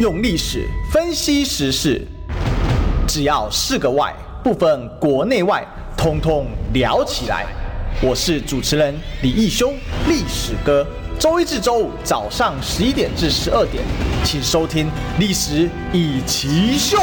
用历史分析时事，只要是个“外”，不分国内外，通通聊起来。我是主持人李义修，历史哥。周一至周五早上十一点至十二点，请收听《历史以奇秀》。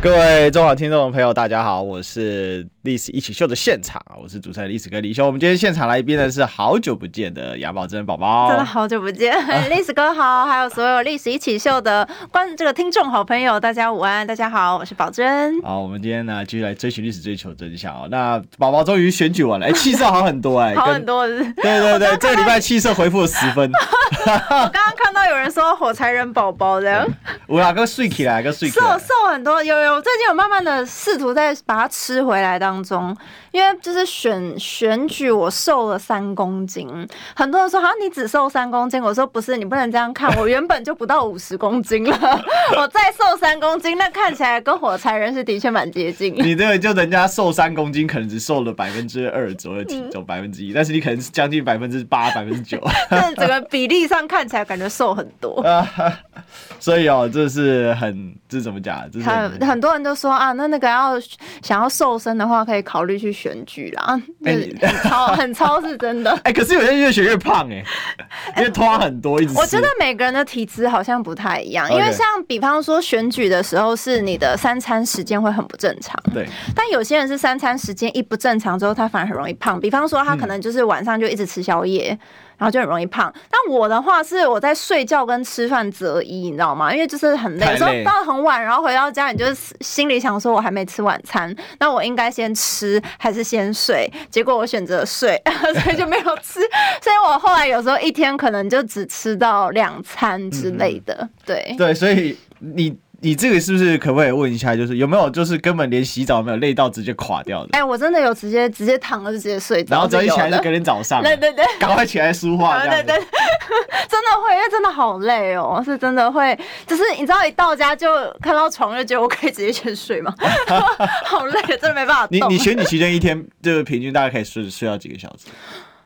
各位中广听众朋友，大家好，我是历史一起秀的现场啊，我是主持人历史哥李修。我们今天现场来宾的是好久不见的杨宝珍宝宝，真的好久不见，历史哥好，还有所有历史一起秀的观这个听众好朋友，大家午安，大家好，我是宝珍。好，我们今天呢继续来追寻历史，追求真相哦。那宝宝终于选举完了，哎，气色好很多哎，好很多是，对对对，这个礼拜气色恢复了十分。我刚刚看到有人说火柴人宝宝这样，我哪个睡起来，个睡瘦瘦很多，有有。最近有慢慢的试图在把它吃回来当当中因为就是选选举，我瘦了三公斤。很多人说，好像你只瘦三公斤，我说不是，你不能这样看，我原本就不到五十公斤了，我再瘦三公斤，那看起来跟火柴人是的确蛮接近。你这个就人家瘦三公斤，可能只瘦了百分之二左右体重，百分之一，但是你可能是将近百分之八、百分之九，但整个比例上看起来感觉瘦很多。所以哦，这是很这是怎么讲？这是很很，很多人都说啊，那那个要想要瘦身的话，可以考虑去选举啦。欸、很超 很超是真的。哎、欸，可是有些人越选越胖哎、欸，因为拖很多，一直。我觉得每个人的体质好像不太一样，因为像比方说选举的时候，是你的三餐时间会很不正常。对。但有些人是三餐时间一不正常之后，他反而很容易胖。比方说，他可能就是晚上就一直吃宵夜。嗯然后就很容易胖，但我的话是我在睡觉跟吃饭择一，你知道吗？因为就是很累，有时候到很晚，然后回到家，你就是心里想说，我还没吃晚餐，那我应该先吃还是先睡？结果我选择睡，所以就没有吃。所以我后来有时候一天可能就只吃到两餐之类的，嗯、对对，所以你。你这个是不是可不可以问一下，就是有没有就是根本连洗澡没有累到直接垮掉的？哎、欸，我真的有直接直接躺了就直接睡着，然后早一起来就隔天早上，对对对，赶快起来梳化，对对对，真的会，因为真的好累哦，是真的会，就是你知道一到家就看到床就觉得我可以直接先睡吗？好累，真的没办法。你你选你期间一天就是平均大概可以睡睡到几个小时？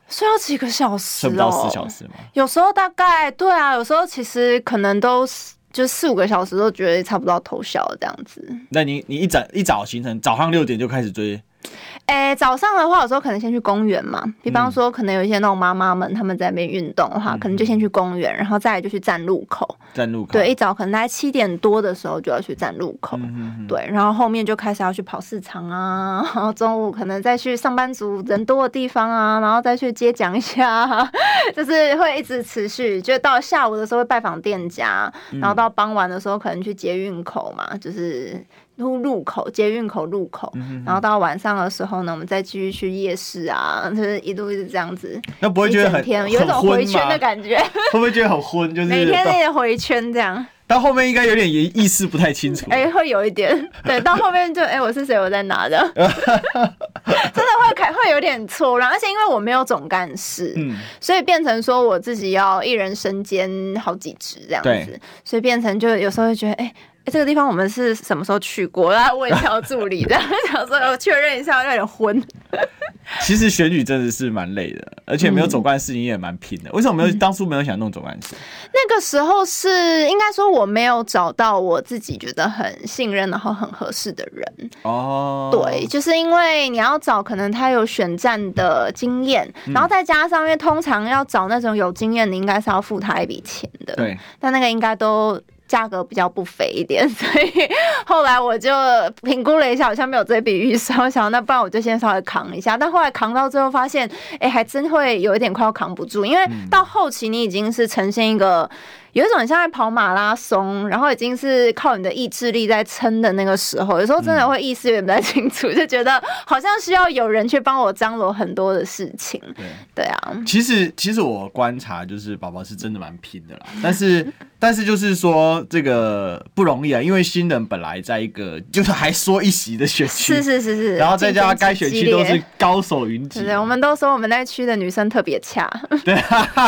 睡到几个小时？睡不到四小时吗？有时候大概对啊，有时候其实可能都是。就四五个小时都觉得差不多要偷笑这样子。那你你一早一早行程，早上六点就开始追。哎、欸，早上的话，有时候可能先去公园嘛。比方说，可能有一些那种妈妈们，他们在那边运动的话，嗯、可能就先去公园，然后再来就去站路口。站路口。对，一早可能大概七点多的时候就要去站路口。嗯、哼哼对，然后后面就开始要去跑市场啊，然后中午可能再去上班族人多的地方啊，然后再去接讲一下，就是会一直持续。就到下午的时候会拜访店家，然后到傍晚的时候可能去捷运口嘛，就是。路路口，捷运口路口，然后到晚上的时候呢，我们再继续去夜市啊，就是一路一直这样子。那不会觉得很天有一种回圈的感觉？会不会觉得很昏？就是每天那个回圈这样。到后面应该有点意识不太清楚。哎、欸，会有一点。对，到后面就哎、欸，我是谁？我在哪的？真的会开会有点错乱，而且因为我没有总干事，嗯，所以变成说我自己要一人身兼好几职这样子，所以变成就有时候会觉得哎。欸哎，这个地方我们是什么时候去过？然后问一下助理，然后想说我确认一下，有点昏。其实选举真的是蛮累的，而且没有走关事，情也蛮拼的。为什么没有当初没有想弄走关事？那个时候是应该说我没有找到我自己觉得很信任然后很合适的人。哦，对，就是因为你要找可能他有选战的经验，然后再加上因为通常要找那种有经验，的应该是要付他一笔钱的。对，但那个应该都。价格比较不菲一点，所以后来我就评估了一下，好像没有这笔预算，我想那不然我就先稍微扛一下。但后来扛到最后发现，哎、欸，还真会有一点快要扛不住，因为到后期你已经是呈现一个。有一种很像在跑马拉松，然后已经是靠你的意志力在撑的那个时候，有时候真的会意识有点不太清楚，嗯、就觉得好像需要有人去帮我张罗很多的事情。对，对啊。其实，其实我观察就是宝宝是真的蛮拼的啦，但是，但是就是说这个不容易啊，因为新人本来在一个就是还说一席的选区，是是是是，然后再加上该选区都是高手云集，对，我们都说我们那一区的女生特别恰，对，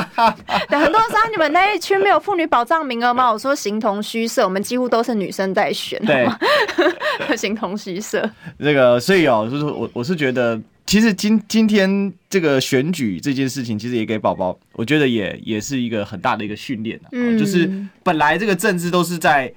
对，很多人说你们那一区没有妇女保障名额吗？我说形同虚设，我们几乎都是女生在选，对，形同虚设。这个，所以哦，就是我我是觉得其实今今天这个选举这件事情，其实也给宝宝，我觉得也也是一个很大的一个训练、啊嗯、就是本来这个政治都是在。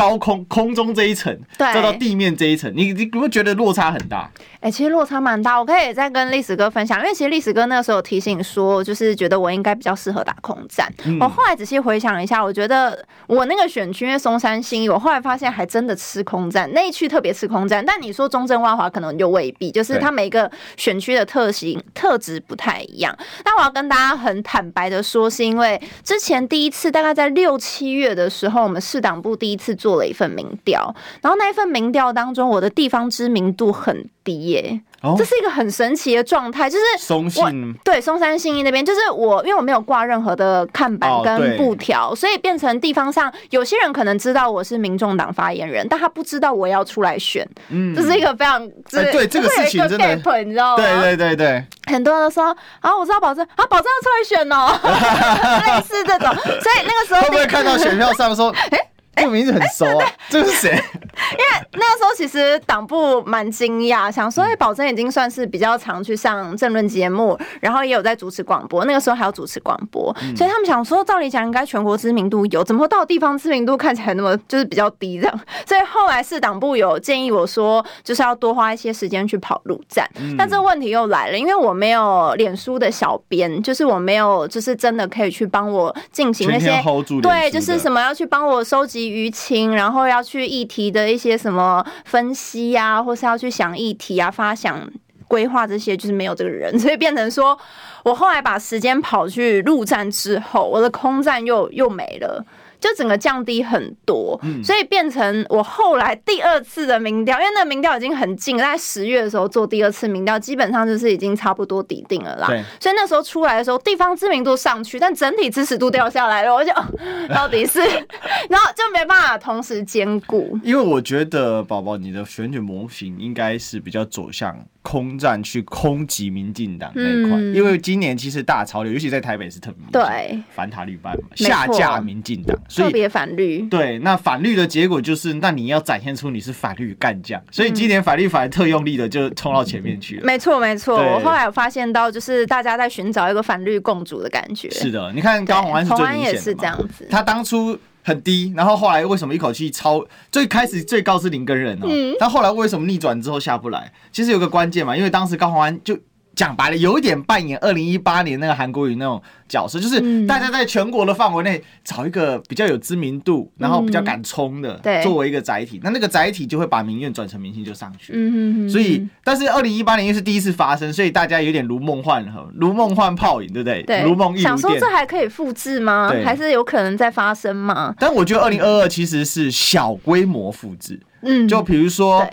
高空空中这一层，再到地面这一层，你你有没有觉得落差很大？哎、欸，其实落差蛮大。我可以再跟历史哥分享，因为其实历史哥那个时候有提醒说，就是觉得我应该比较适合打空战。嗯、我后来仔细回想一下，我觉得我那个选区因为松山新义，我后来发现还真的吃空战，那一区特别吃空战。但你说中正万华可能就未必，就是它每个选区的特性特质不太一样。但我要跟大家很坦白的说，是因为之前第一次大概在六七月的时候，我们市党部第一次做。做了一份民调，然后那一份民调当中，我的地方知名度很低耶。Oh? 这是一个很神奇的状态，就是松信对松山信义那边，就是我因为我没有挂任何的看板跟布条，oh, 所以变成地方上有些人可能知道我是民众党发言人，但他不知道我要出来选。嗯，这是一个非常、欸、对这个事情真的，你知道吗？对对对对，很多人都说啊，我知道保证啊，保证要出来选哦，类似这种，所以那个时候会不会看到选票上说，哎、欸？这个名字很熟啊，这是谁？因为那个时候其实党部蛮惊讶，想说，哎，宝珍已经算是比较常去上政论节目，然后也有在主持广播。那个时候还要主持广播，所以他们想说，照理讲应该全国知名度有，怎么会到地方知名度看起来那么就是比较低这样？所以后来是党部有建议我说，就是要多花一些时间去跑路站。但这个问题又来了，因为我没有脸书的小编，就是我没有，就是真的可以去帮我进行那些对，就是什么要去帮我收集。舆情，然后要去议题的一些什么分析呀、或是要去想议题啊、发想规划这些，就是没有这个人，所以变成说我后来把时间跑去陆战之后，我的空战又又没了。就整个降低很多，所以变成我后来第二次的民调，因为那个民调已经很近，在十月的时候做第二次民调，基本上就是已经差不多底定了啦。所以那时候出来的时候，地方知名度上去，但整体支持度掉下来了。我就 到底是，然后就没办法同时兼顾。因为我觉得宝宝，你的选举模型应该是比较走向。空战去空击民进党那一块，嗯，因为今年其实大潮流，尤其在台北是特别明显，对，反塔绿班嘛，下架民进党，所以特别反绿。对，那反绿的结果就是，那你要展现出你是反绿干将，所以今年反绿反而特用力的就冲到前面去了。没错，没错。我后来有发现到，就是大家在寻找一个反绿共主的感觉。是的，你看高虹安是最明显的，也是这样子。他当初。很低，然后后来为什么一口气超？最开始最高是林耕仁哦，但后来为什么逆转之后下不来？其实有个关键嘛，因为当时高虹安就。讲白了，有一点扮演二零一八年那个韩国瑜那种角色，就是大家在全国的范围内找一个比较有知名度，然后比较敢冲的，作为一个载体。那那个载体就会把民怨转成明星，就上去嗯。所以，但是二零一八年又是第一次发生，所以大家有点如梦幻如梦幻泡影，对不对？对，如梦一。想说这还可以复制吗？还是有可能再发生吗？但我觉得二零二二其实是小规模复制。嗯，就比如说。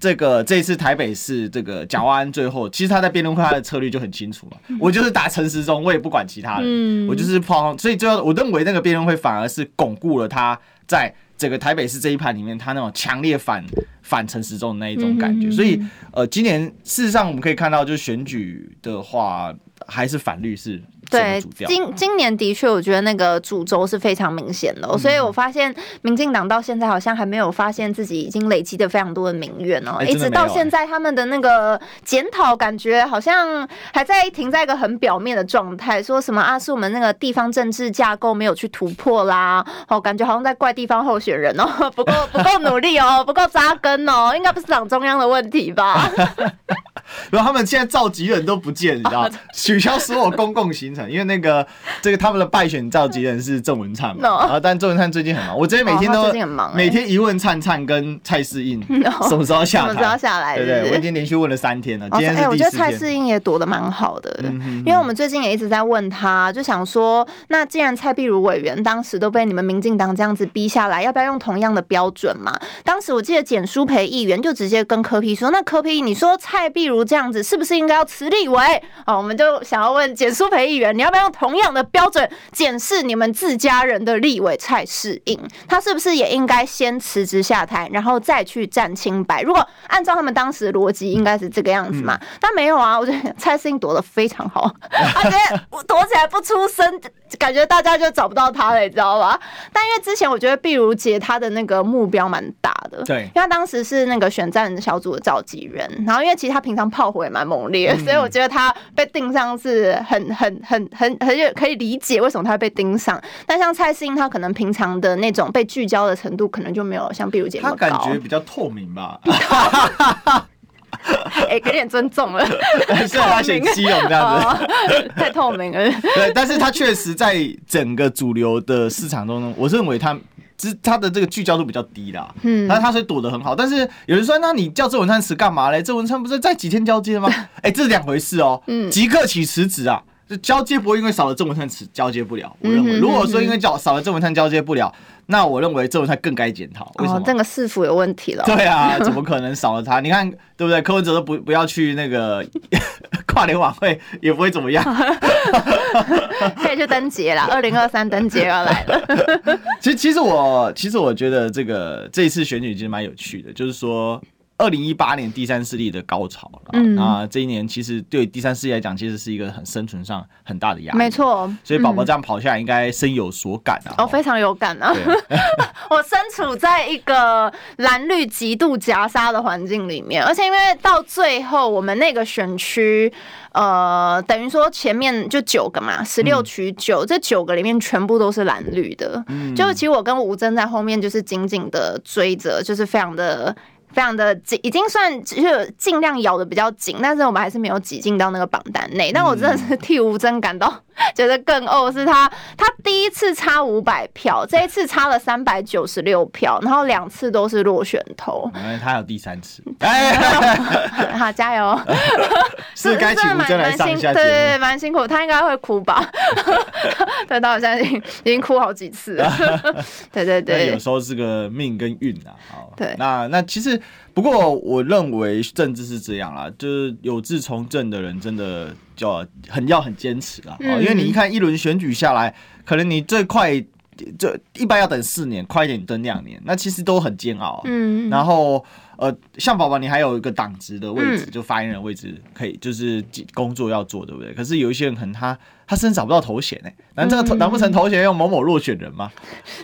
这个这一次台北市这个蒋万安最后，其实他在辩论会他的策略就很清楚了。我就是打陈时中，我也不管其他人，我就是抛。所以最后我认为那个辩论会反而是巩固了他在整个台北市这一盘里面，他那种强烈反反陈时中的那一种感觉。所以呃，今年事实上我们可以看到，就是选举的话，还是反律是。对，今今年的确，我觉得那个主轴是非常明显的，喔，所以我发现民进党到现在好像还没有发现自己已经累积的非常多的民怨哦，一直到现在他们的那个检讨，感觉好像还在停在一个很表面的状态，说什么啊，是我们那个地方政治架构没有去突破啦，哦，感觉好像在怪地方候选人哦，不够不够努力哦，不够扎根哦，应该不是党中央的问题吧？然后他们现在召集人都不见，你知道，取消所有公共行程。因为那个这个他们的败选召集人是郑文灿嘛，然后但郑文灿最近很忙，我这边每天都每天一问灿灿跟蔡适应 什么时候下台，什么时候下来，对对，我已经连续问了三天了，今天是第四天。我觉得蔡适应也躲得蛮好的，因为我们最近也一直在问他，就想说，那既然蔡壁如委员当时都被你们民进党这样子逼下来，要不要用同样的标准嘛？当时我记得简书培议员就直接跟柯批说，那柯批你说蔡壁如这样子是不是应该要辞立委？哦，我们就想要问简书培议员。你要不要用同样的标准检视你们自家人的立委蔡适应？他是不是也应该先辞职下台，然后再去站清白？如果按照他们当时的逻辑，应该是这个样子嘛？但没有啊，我觉得蔡适应躲得非常好，而且躲起来不出声。感觉大家就找不到他了，你知道吧？但因为之前我觉得碧如姐她的那个目标蛮大的，对，因为她当时是那个选战小组的召集人，然后因为其实她平常炮火也蛮猛烈，嗯、所以我觉得她被盯上是很很很很很有可以理解为什么她会被盯上。但像蔡适应，她可能平常的那种被聚焦的程度，可能就没有像碧如姐那么高。她感觉比较透明吧。哎、欸，给点尊重了。是他选基隆这样子，太透明了。对，但是他确实在整个主流的市场中，我认为他之他的这个聚焦度比较低啦。嗯，但是他是躲得很好。但是有人说，那你叫郑文灿辞干嘛嘞？郑文灿不是在几天交接吗？哎、欸，这是两回事哦、喔。嗯，即刻起辞职啊，就交接不会因为少了郑文灿辞交接不了。我认为，如果说因为叫少了郑文灿交接不了。那我认为郑文灿更该检讨，为什么？这个市府有问题了。对啊，怎么可能少了他？你看对不对？柯文哲都不不要去那个 跨年晚会，也不会怎么样。可以去登节了，二零二三登节要来了。其实，其实我其实我觉得这个这一次选举其实蛮有趣的，就是说。二零一八年第三势力的高潮，嗯，啊，这一年其实对第三势力来讲，其实是一个很生存上很大的压力，没错。所以宝宝这样跑下来，应该深有所感啊。哦，非常有感啊！我身处在一个蓝绿极度夹杀的环境里面，而且因为到最后我们那个选区，呃，等于说前面就九个嘛，十六取九，这九个里面全部都是蓝绿的。嗯，就其实我跟吴峥在后面就是紧紧的追着，就是非常的。非常的紧，已经算就是尽量咬的比较紧，但是我们还是没有挤进到那个榜单内。但我真的是替吴峥感到觉得更呕，是他他第一次差五百票，这一次差了三百九十六票，然后两次都是落选头。哎，他有第三次 好加油！是该请吴峥来上一下节目，对对对，蛮辛苦，他应该会哭吧？对，到现在已经已经哭好几次了。对对对，有时候是个命跟运啊。好，对，那那其实。不过，我认为政治是这样啦，就是有志从政的人真的就很要很坚持啦。因为你一看一轮选举下来，可能你最快就一般要等四年，快一点等两年，那其实都很煎熬。嗯，然后呃，像宝宝，你还有一个党职的位置，就发言人位置可以，就是工作要做，对不对？可是有一些人可能他。他甚至找不到头衔呢？难这个难不成头衔用某某落选人吗？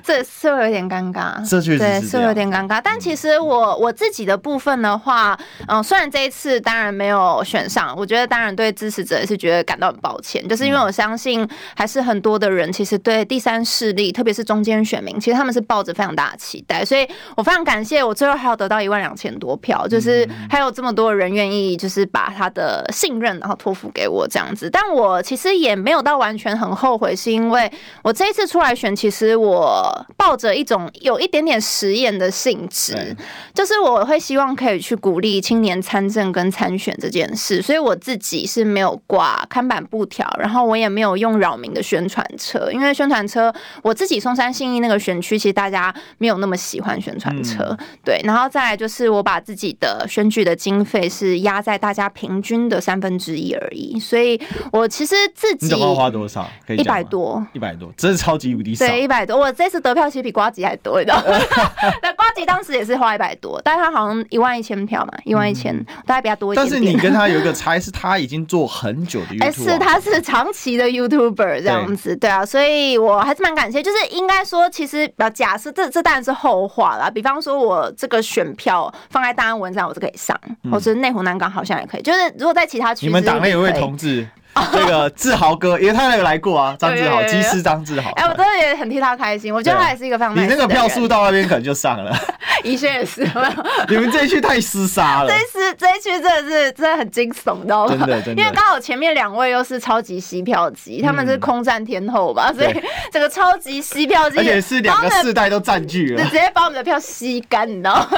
这是会有点尴尬，这确实是对，是有点尴尬。但其实我我自己的部分的话，嗯，虽然这一次当然没有选上，我觉得当然对支持者也是觉得感到很抱歉，就是因为我相信还是很多的人其实对第三势力，特别是中间选民，其实他们是抱着非常大的期待，所以我非常感谢我最后还有得到一万两千多票，就是还有这么多人愿意就是把他的信任然后托付给我这样子，但我其实也没有。到完全很后悔，是因为我这一次出来选，其实我抱着一种有一点点实验的性质，就是我会希望可以去鼓励青年参政跟参选这件事，所以我自己是没有挂看板布条，然后我也没有用扰民的宣传车，因为宣传车我自己松山信义那个选区，其实大家没有那么喜欢宣传车，对，然后再来就是我把自己的选举的经费是压在大家平均的三分之一而已，所以我其实自己。花多少？可以一百多，一百多，真是超级无敌少。对，一百多。我这次得票其实比瓜吉还多，你知道吗？那瓜吉当时也是花一百多，但是他好像一万一千票嘛，一万一千，大概比较多一点点。但是你跟他有一个差，是他已经做很久的 YouTuber，是他是长期的 YouTuber 这样子，对，啊，所以我还是蛮感谢。就是应该说，其实假设这这当然是后话啦。比方说，我这个选票放在大安文章，我是可以上，嗯、或者内湖南港好像也可以。就是如果在其他区，你们党内有位同志。这个志豪哥，因为他有来过啊，张志豪，机师张志豪。哎，我真的也很替他开心，我觉得他也是一个非常你那个票数到那边可能就上了。宜轩也是，你们这一区太厮杀了。这一区这一区真的是真的很惊悚，你知道吗？真的真的。因为刚好前面两位又是超级吸票机，他们是空战天后吧，所以这个超级吸票机，而且是两个世代都占据了，直接把我们的票吸干，你知道吗？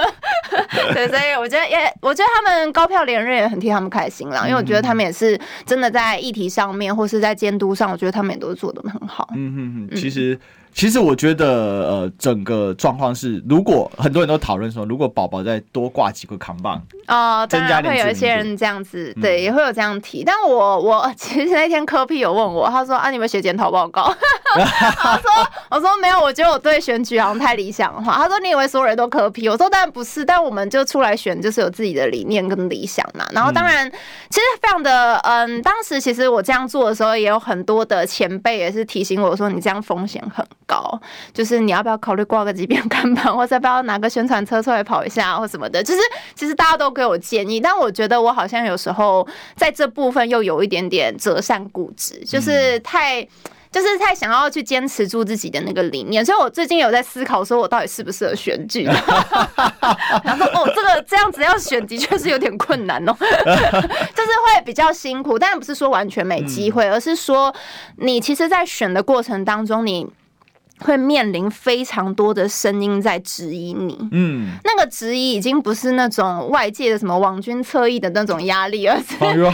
对，所以我觉得也，我觉得他们高票连任也很替他们开心啦，因为我觉得他们也是真的在议题上面或是在监督上，我觉得他们也都做的很好。嗯嗯嗯，其实。其实我觉得，呃，整个状况是，如果很多人都讨论说，如果宝宝再多挂几个扛棒，哦，当然会有一些人这样子，嗯、对，也会有这样提。但我我 其实那天科 P 有问我，他说啊，你们写检讨报告，我说我说没有，我觉得我对选举好像太理想化。他说你以为所有人都科批？我说当然不是，但我们就出来选，就是有自己的理念跟理想嘛。然后当然，其实非常的嗯，当时其实我这样做的时候，也有很多的前辈也是提醒我说，你这样风险很高，就是你要不要考虑挂个几遍看板，或者要不要拿个宣传车出来跑一下或什么的。就是其实大家都给我建议，但我觉得我好像有时候在这部分又有一点点折扇固执，就是太。就是太想要去坚持住自己的那个理念，所以我最近有在思考，说我到底适不适合选举。然后哦，这个这样子要选，的确是有点困难哦，就是会比较辛苦。但不是说完全没机会，而是说你其实，在选的过程当中，你。会面临非常多的声音在质疑你，嗯，那个质疑已经不是那种外界的什么网军侧翼的那种压力，而是 没有，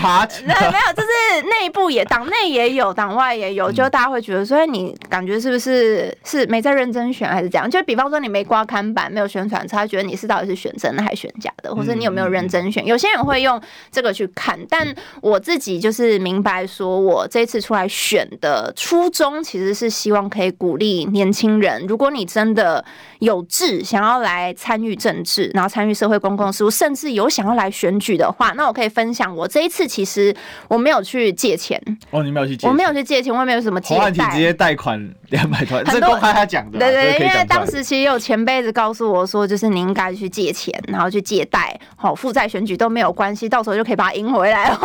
就是内部也 党内也有，党外也有，就大家会觉得，所以你感觉是不是是没在认真选，还是怎样？就比方说你没挂看板，没有宣传车，他觉得你是到底是选真的还是选假的，或者你有没有认真选？有些人会用这个去看，但我自己就是明白，说我这次出来选的初衷，其实是希望可以鼓励。年轻人，如果你真的有志想要来参与政治，然后参与社会公共事务，甚至有想要来选举的话，那我可以分享，我这一次其实我没有去借钱。哦，你没有去借？我没有去借钱，我也没有什么借贷，直接贷款两百多万，这公开他讲的。对对，因为当时其实有前辈子告诉我说，就是你应该去借钱，然后去借贷，好负债选举都没有关系，到时候就可以把它赢回来。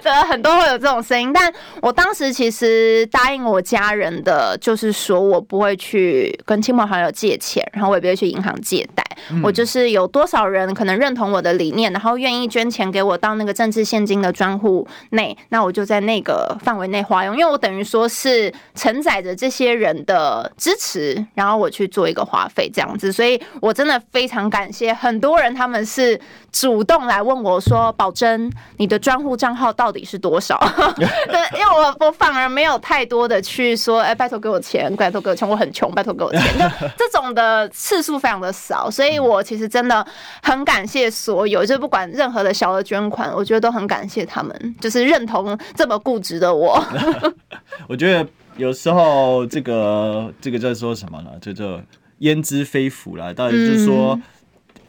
对，很多会有这种声音，但我当时其实答应我家人的，就是说我。不会去跟亲朋好友借钱，然后我也不会去银行借贷。嗯、我就是有多少人可能认同我的理念，然后愿意捐钱给我到那个政治现金的专户内，那我就在那个范围内花用，因为我等于说是承载着这些人的支持，然后我去做一个花费这样子。所以我真的非常感谢很多人，他们是主动来问我说：“宝珍，你的专户账号到底是多少？” 对，因为我我反而没有太多的去说：“哎，拜托给我钱，拜托给我钱，我很穷，拜托给我钱。”就这种的次数非常的少，所以。我其实真的很感谢所有，就不管任何的小额捐款，我觉得都很感谢他们，就是认同这么固执的我。我觉得有时候这个这个在说什么呢？就这焉知非福啦，到底就是说。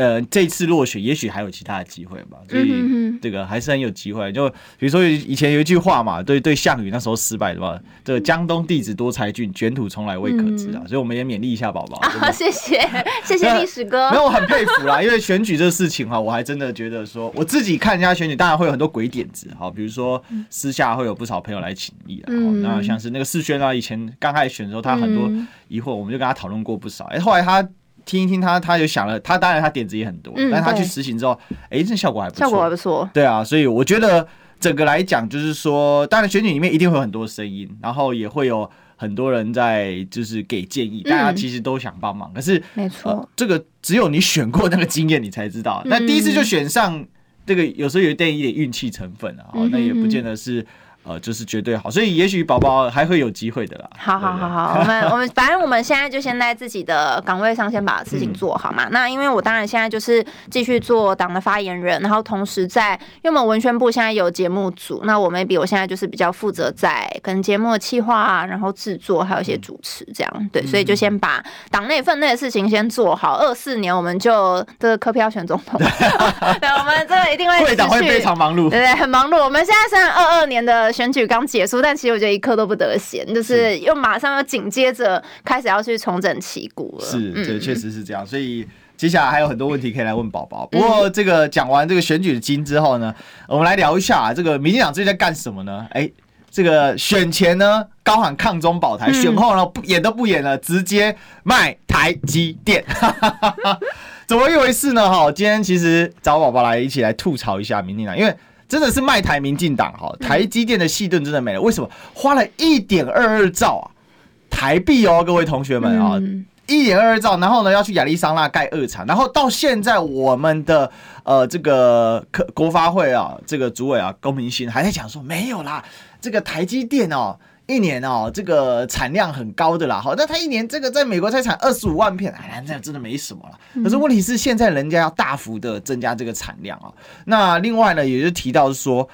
嗯呃，这次落选，也许还有其他的机会吧，所以这个还是很有机会。就比如说以前有一句话嘛，对对，项羽那时候失败的话，这个江东弟子多才俊，卷土重来未可知啊。所以我们也勉励一下宝宝。啊，谢谢谢谢 历史哥。没有，我很佩服啦，因为选举这个事情哈，我还真的觉得说，我自己看人家选举，当然会有很多鬼点子哈，比如说私下会有不少朋友来请益啊。那像是那个世轩啊，以前刚开始选的时候，他很多疑惑，我们就跟他讨论过不少。哎，后来他。听一听他，他就想了，他当然他点子也很多，嗯、但他去实行之后，哎、欸，这效果还不错，效果还不错。对啊，所以我觉得整个来讲，就是说，当然选举里面一定会有很多声音，然后也会有很多人在就是给建议，大家其实都想帮忙。嗯、可是没错、呃，这个只有你选过那个经验，你才知道。那、嗯、第一次就选上，这个有时候有一点一点运气成分啊，那也不见得是。呃，就是绝对好，所以也许宝宝还会有机会的啦。好好好好，我们我们 反正我们现在就先在自己的岗位上先把事情做好嘛。嗯、那因为我当然现在就是继续做党的发言人，然后同时在，因为我们文宣部现在有节目组，那我 maybe 我现在就是比较负责在跟节目的企划啊，然后制作还有一些主持这样。对，所以就先把党内分内的事情先做好。二四年我们就这个柯 P 要选总统，对，我们这个一定会会长会非常忙碌，对对，很忙碌。我们现在虽然二二年的。选举刚结束，但其实我觉得一刻都不得闲，就是又马上要紧接着开始要去重整旗鼓了。是，对，确实是这样。所以接下来还有很多问题可以来问宝宝。不过这个讲完这个选举的经之后呢，我们来聊一下这个民进党最近在干什么呢？哎，这个选前呢高喊抗中保台，选后呢不演都不演了，直接卖台积电，怎么一回事呢？哈，今天其实找宝宝来一起来吐槽一下民进党，因为。真的是卖台民进党哈，台积电的细盾真的没了。为什么花了一点二二兆啊台币哦，各位同学们啊，一点二二兆，然后呢要去亚利桑那盖二厂，然后到现在我们的呃这个科国发会啊这个主委啊龚明鑫还在讲说没有啦，这个台积电哦。一年哦，这个产量很高的啦，好，那他一年这个在美国才产二十五万片，哎，那真的没什么了。可是问题是，现在人家要大幅的增加这个产量啊。那另外呢，也就提到说，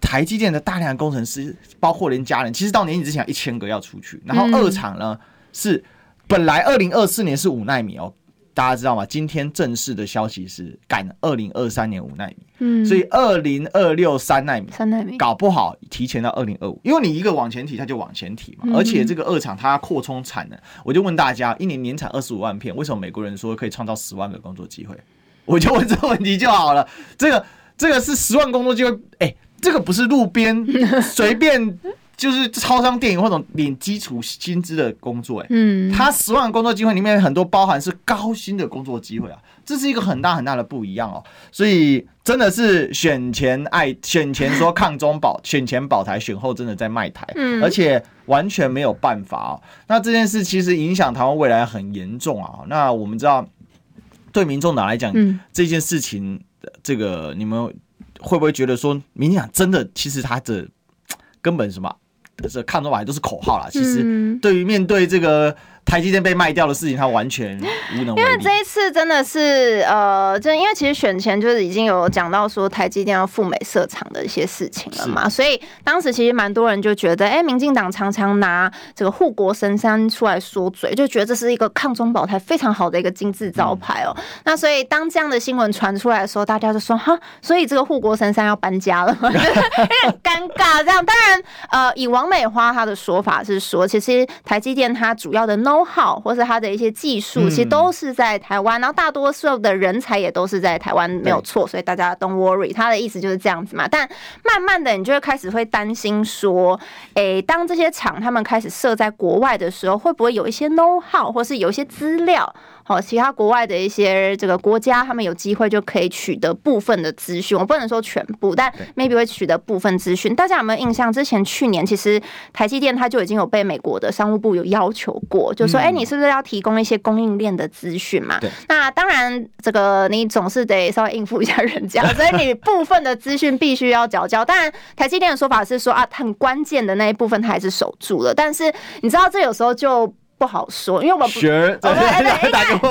台积电的大量工程师，包括连家人，其实到年底之前一千个要出去。然后二厂呢、嗯、是本来二零二四年是五纳米哦，大家知道吗？今天正式的消息是赶二零二三年五纳米，嗯，所以二零二六三纳米，三纳米搞不好提前到二零二五，因为你一个往前提，它就往前提嘛。嗯、而且这个二厂它扩充产能，我就问大家，一年年产二十五万片，为什么美国人说可以创造十万个工作机会？我就问这个问题就好了。这个这个是十万工作机会，哎、欸。这个不是路边 随便就是超商店员或者领基础薪资的工作，哎，嗯，他十万工作机会里面很多包含是高薪的工作机会啊，这是一个很大很大的不一样哦，所以真的是选前爱选前说抗中保 选前保台，选后真的在卖台，嗯，而且完全没有办法哦。那这件事其实影响台湾未来很严重啊。那我们知道，对民众党来讲，嗯这件事情这个你们。会不会觉得说，民进党真的其实他的根本什么，这抗中保台都是口号啦。其实对于面对这个。台积电被卖掉的事情，他完全无能。因为这一次真的是，呃，就因为其实选前就是已经有讲到说台积电要赴美设厂的一些事情了嘛，所以当时其实蛮多人就觉得，哎、欸，民进党常常拿这个护国神山出来说嘴，就觉得这是一个抗中保台非常好的一个金字招牌哦、喔。嗯、那所以当这样的新闻传出来的时候，大家就说，哈，所以这个护国神山要搬家了吗？有点尴尬。这样，当然，呃，以王美花她的说法是说，其实台积电它主要的 know 好，或是他的一些技术，其实都是在台湾，然后大多数的人才也都是在台湾，没有错，所以大家 don't worry。他的意思就是这样子嘛。但慢慢的，你就会开始会担心说，诶，当这些厂他们开始设在国外的时候，会不会有一些 know how，或是有一些资料？好，其他国外的一些这个国家，他们有机会就可以取得部分的资讯。我不能说全部，但 maybe 会取得部分资讯。大家有没有印象？之前去年其实台积电它就已经有被美国的商务部有要求过，就说：哎，你是不是要提供一些供应链的资讯嘛？那当然，这个你总是得稍微应付一下人家，所以你部分的资讯必须要缴交。当然，台积电的说法是说啊，很关键的那一部分它还是守住了。但是你知道，这有时候就。不好说，因为我们不，学我们哎对，应该 不，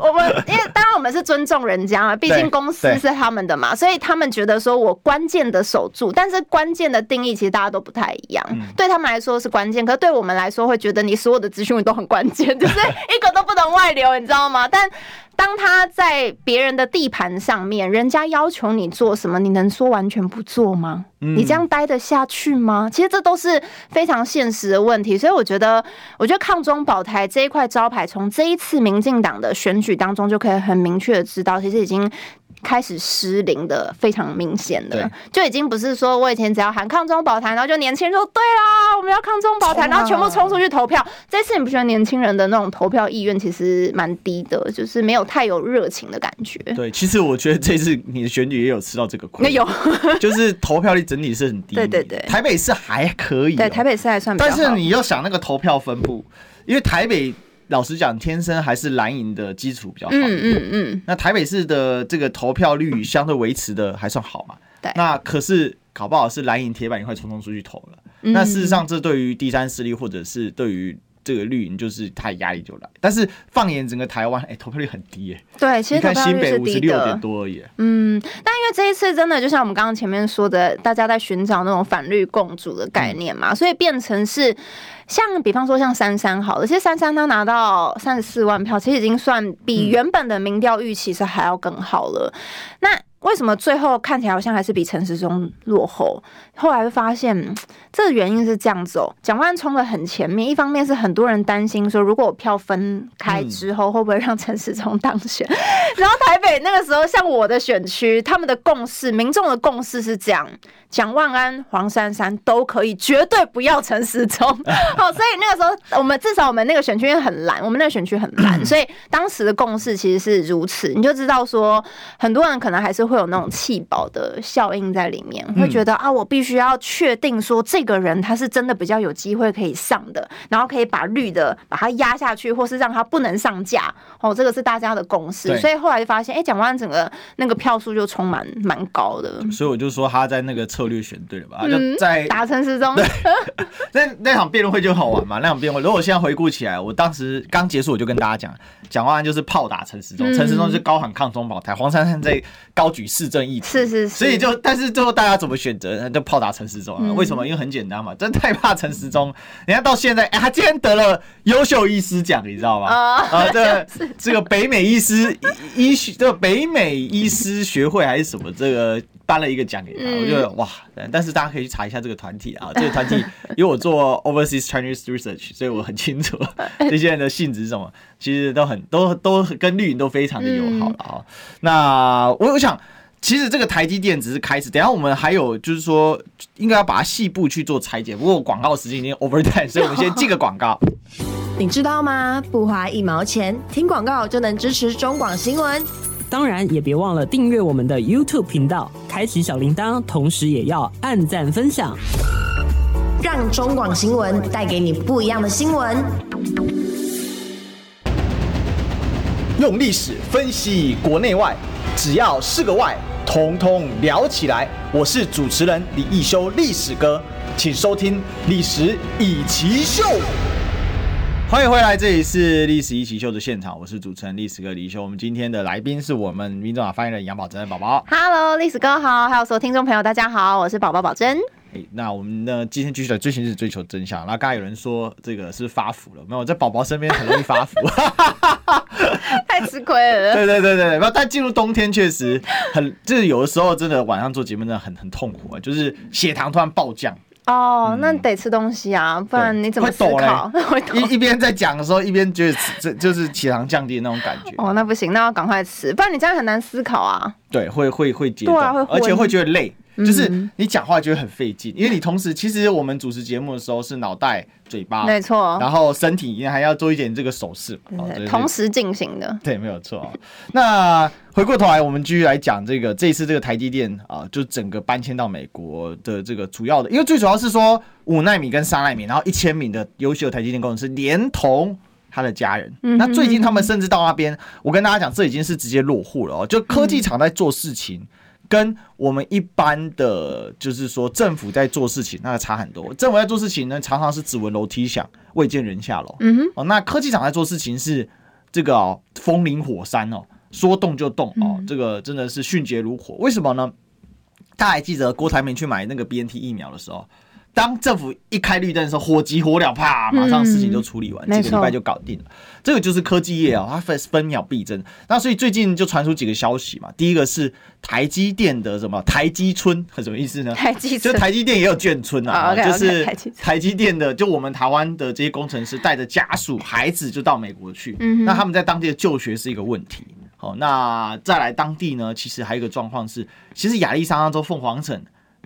我们因为当然我们是尊重人家嘛，毕竟公司是他们的嘛，所以他们觉得说我关键的守住，但是关键的定义其实大家都不太一样，嗯、对他们来说是关键，可是对我们来说会觉得你所有的资讯都很关键，就是 一个都不能外流，你知道吗？但当他在别人的地盘上面，人家要求你做什么，你能说完全不做吗？你这样待得下去吗？其实这都是非常现实的问题。所以我觉得，我觉得抗中保台这一块招牌，从这一次民进党的选举当中就可以很明确的知道，其实已经。开始失灵的非常明显的，就已经不是说我以前只要喊抗中保台，然后就年轻人说对啦，我们要抗中保台，啊、然后全部冲出去投票。这次你不觉得年轻人的那种投票意愿其实蛮低的，就是没有太有热情的感觉。对，其实我觉得这次你的选举也有吃到这个亏，有，就是投票率整体是很低。对对对，台北市还可以、喔，对，台北市还算。但是你要想那个投票分布，因为台北。老实讲，天生还是蓝营的基础比较好。嗯嗯嗯。那台北市的这个投票率相对维持的还算好嘛？对。那可是搞不好是蓝营铁板一块，冲冲出去投了。那事实上，这对于第三势力或者是对于这个绿营，就是他压力就来。但是放眼整个台湾，哎，投票率很低耶。对，其实投票率是低的。你看新北五十六点多而已。嗯，但因为这一次真的就像我们刚刚前面说的，大家在寻找那种反绿共主的概念嘛，所以变成是。像比方说像三三好了，其实三三他拿到三十四万票，其实已经算比原本的民调预期是还要更好了。那为什么最后看起来好像还是比陈时中落后？后来发现，这个原因是这样子哦。蒋万安冲的很前面，一方面是很多人担心说，如果我票分开之后，会不会让陈时中当选？嗯、然后台北那个时候，像我的选区，他们的共识，民众的共识是这样：蒋万安、黄珊珊都可以，绝对不要陈时中。好，所以那个时候，我们至少我们那个选区很蓝，我们那个选区很蓝，所以当时的共识其实是如此。你就知道说，很多人可能还是会有那种气保的效应在里面，会觉得啊，我必须。要确定说这个人他是真的比较有机会可以上的，然后可以把绿的把他压下去，或是让他不能上架哦，这个是大家的共识。所以后来就发现，哎、欸，蒋万安整个那个票数就充满蛮高的。所以我就说他在那个策略选对了吧？嗯、就在打陈时中。那那场辩论会就好玩嘛？那场辩论，如果我现在回顾起来，我当时刚结束，我就跟大家讲，蒋万安就是炮打陈时中，陈时中是高喊抗中保台，黄珊珊在高举举市政议题，是是是，所以就但是最后大家怎么选择？就炮打陈时中啊？为什么？因为很简单嘛，真太怕陈时中。人家到现在，哎，他竟然得了优秀医师奖，你知道吗？啊，这这个北美医师医学，这个北美医师学会还是什么这个。颁了一个奖给他，我觉得哇！但是大家可以去查一下这个团体啊，这个团体因为我做 Overseas Chinese Research，所以我很清楚 这些人的性质是什么。其实都很都都跟绿营都非常的友好了啊。那我我想，其实这个台积电只是开始，等下我们还有就是说，应该要把它细部去做拆解。不过广告时间已经 overtime，所以我们先进个广告。你知道吗？不花一毛钱，听广告就能支持中广新闻。当然，也别忘了订阅我们的 YouTube 频道，开启小铃铛，同时也要按赞分享，让中广新闻带给你不一样的新闻。用历史分析国内外，只要是个“外”，统统聊起来。我是主持人李一修，历史哥，请收听《历史以奇秀》。欢迎回来，这里是历史一起秀的现场，我是主持人历史哥李修。我们今天的来宾是我们民众党发言人杨宝珍宝宝。Hello，历史哥好，还有所有听众朋友，大家好，我是宝宝宝珍。那我们呢，今天继续来追寻是追求真相。那刚才有人说这个是发福了，没有？在宝宝身边很容易发福，太吃亏了。对对对对，但进入冬天确实很，就是有的时候真的晚上做节目真的很很痛苦啊，就是血糖突然暴降。哦，嗯、那得吃东西啊，不然你怎么思考？会抖。一一边在讲的时候，一边觉得这就是血糖降低的那种感觉。哦，那不行，那要赶快吃，不然你这样很难思考啊。对，会会会解对，啊、而且会觉得累。就是你讲话觉得很费劲，因为你同时其实我们主持节目的时候是脑袋、嘴巴，没错，然后身体还要做一点这个手势，同时进行的，对，没有错。那回过头来，我们继续来讲这个这一次这个台积电啊，就整个搬迁到美国的这个主要的，因为最主要是说五纳米跟三纳米，然后一千名的优秀的台积电工程师连同他的家人。那最近他们甚至到那边，我跟大家讲，这已经是直接落户了哦，就科技厂在做事情。跟我们一般的就是说政府在做事情，那个差很多。政府在做事情呢，常常是只闻楼梯响，未见人下楼。嗯哼，哦，那科技厂在做事情是这个哦，风林火山哦，说动就动哦，这个真的是迅捷如火。为什么呢？大家还记得郭台铭去买那个 BNT 疫苗的时候？当政府一开绿灯的时候，火急火燎，啪，马上事情就处理完，嗯、几个礼拜就搞定了。这个就是科技业啊、喔，它分分秒必争。那所以最近就传出几个消息嘛，第一个是台积电的什么台积村，什么意思呢？台积就台积电也有眷村啊，就是台积电的，就我们台湾的这些工程师带着家属、孩子就到美国去，嗯、那他们在当地的就学是一个问题。好，那再来当地呢，其实还有一个状况是，其实亚利桑那州凤凰城。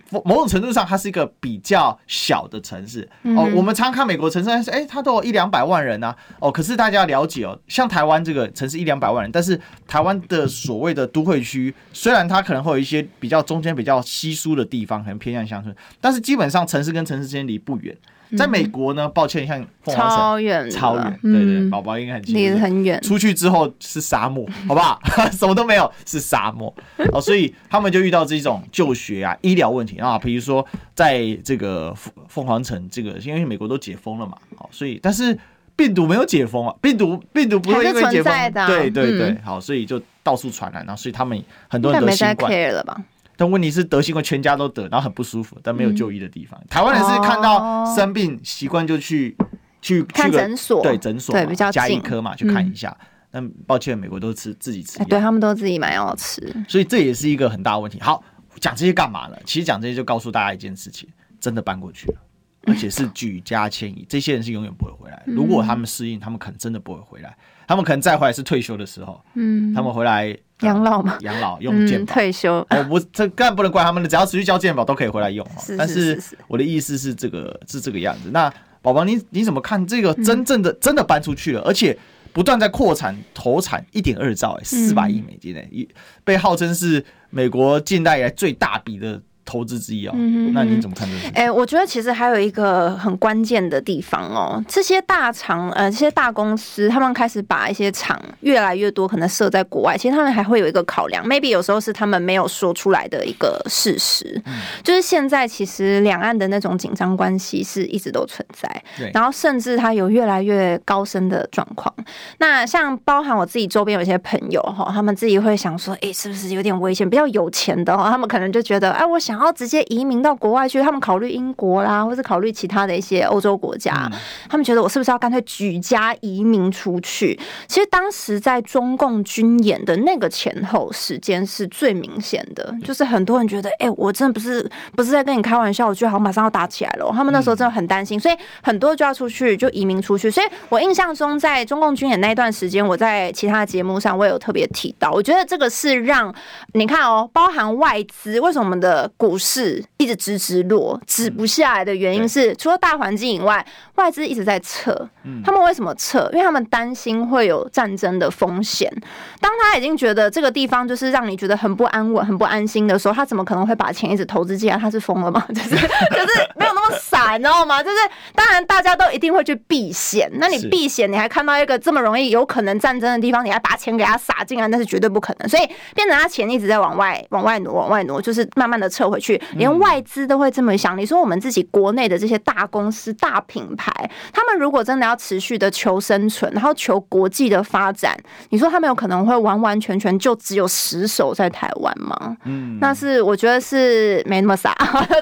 某种程度上，它是一个比较小的城市哦。我们常常看美国城市，哎、欸，它都有一两百万人啊。哦，可是大家要了解哦，像台湾这个城市一两百万人，但是台湾的所谓的都会区，虽然它可能会有一些比较中间比较稀疏的地方，可能偏向乡村，但是基本上城市跟城市之间离不远。在美国呢，抱歉，像凤凰城超远，超远，对对，宝宝应该很清楚，离得很远。出去之后是沙漠，好不好？什么都没有，是沙漠。哦，所以他们就遇到这种就学啊、医疗问题啊，比如说在这个凤凰城，这个因为美国都解封了嘛，好，所以但是病毒没有解封啊，病毒病毒不会因为解封，对对对，好，所以就到处传染，然后所以他们很多人得新冠了吧。但问题是得新冠全家都得，然后很不舒服，但没有就医的地方。嗯、台湾人是看到生病习惯就去去看诊所，对诊所对比较近，家医科嘛去看一下。嗯、但抱歉，美国都吃自己吃药，对他们都自己买药吃，所以这也是一个很大的问题。好，讲这些干嘛呢？其实讲这些就告诉大家一件事情：真的搬过去了，而且是举家迁移。这些人是永远不会回来。如果他们适应，他们可能真的不会回来。他们可能再回来是退休的时候，嗯，他们回来。养老嘛，养老用健保、嗯、退休，我不这更不能怪他们了，只要持续交健保都可以回来用。是是是是，但是。我的意思是这个是这个样子。那宝宝，你你怎么看这个真正的、嗯、真的搬出去了，而且不断在扩产投产一点二兆哎，四百亿美金哎，一被号称是美国近代以来最大笔的投资之一哦，那你怎么看这个？哎、欸，我觉得其实还有一个很关键的地方哦，这些大厂呃，这些大公司，他们开始把一些厂越来越多可能设在国外，其实他们还会有一个考量，maybe 有时候是他们没有说出来的一个事实，嗯、就是现在其实两岸的那种紧张关系是一直都存在，对，然后甚至它有越来越高升的状况。那像包含我自己周边有一些朋友哈，他们自己会想说，哎、欸，是不是有点危险？比较有钱的话，他们可能就觉得，哎、啊，我想。想要直接移民到国外去，他们考虑英国啦，或是考虑其他的一些欧洲国家。嗯、他们觉得我是不是要干脆举家移民出去？其实当时在中共军演的那个前后时间是最明显的，就是很多人觉得，哎、欸，我真的不是不是在跟你开玩笑，我觉得好像马上要打起来了。他们那时候真的很担心，所以很多就要出去，就移民出去。所以我印象中，在中共军演那一段时间，我在其他的节目上我也有特别提到，我觉得这个是让你看哦，包含外资，为什么我们的。股市一直直直落，止不下来的原因是，除了大环境以外，外资一直在撤。他们为什么撤？因为他们担心会有战争的风险。当他已经觉得这个地方就是让你觉得很不安稳、很不安心的时候，他怎么可能会把钱一直投资进来？他是疯了吗？就是就是没有那么傻，你知道吗？就是当然大家都一定会去避险。那你避险，你还看到一个这么容易有可能战争的地方，你还把钱给他撒进来，那是绝对不可能。所以变成他钱一直在往外、往外挪、往外挪，就是慢慢的撤。回去，连外资都会这么想。你说我们自己国内的这些大公司、大品牌，他们如果真的要持续的求生存，然后求国际的发展，你说他们有可能会完完全全就只有死守在台湾吗？嗯，那是我觉得是没那么傻。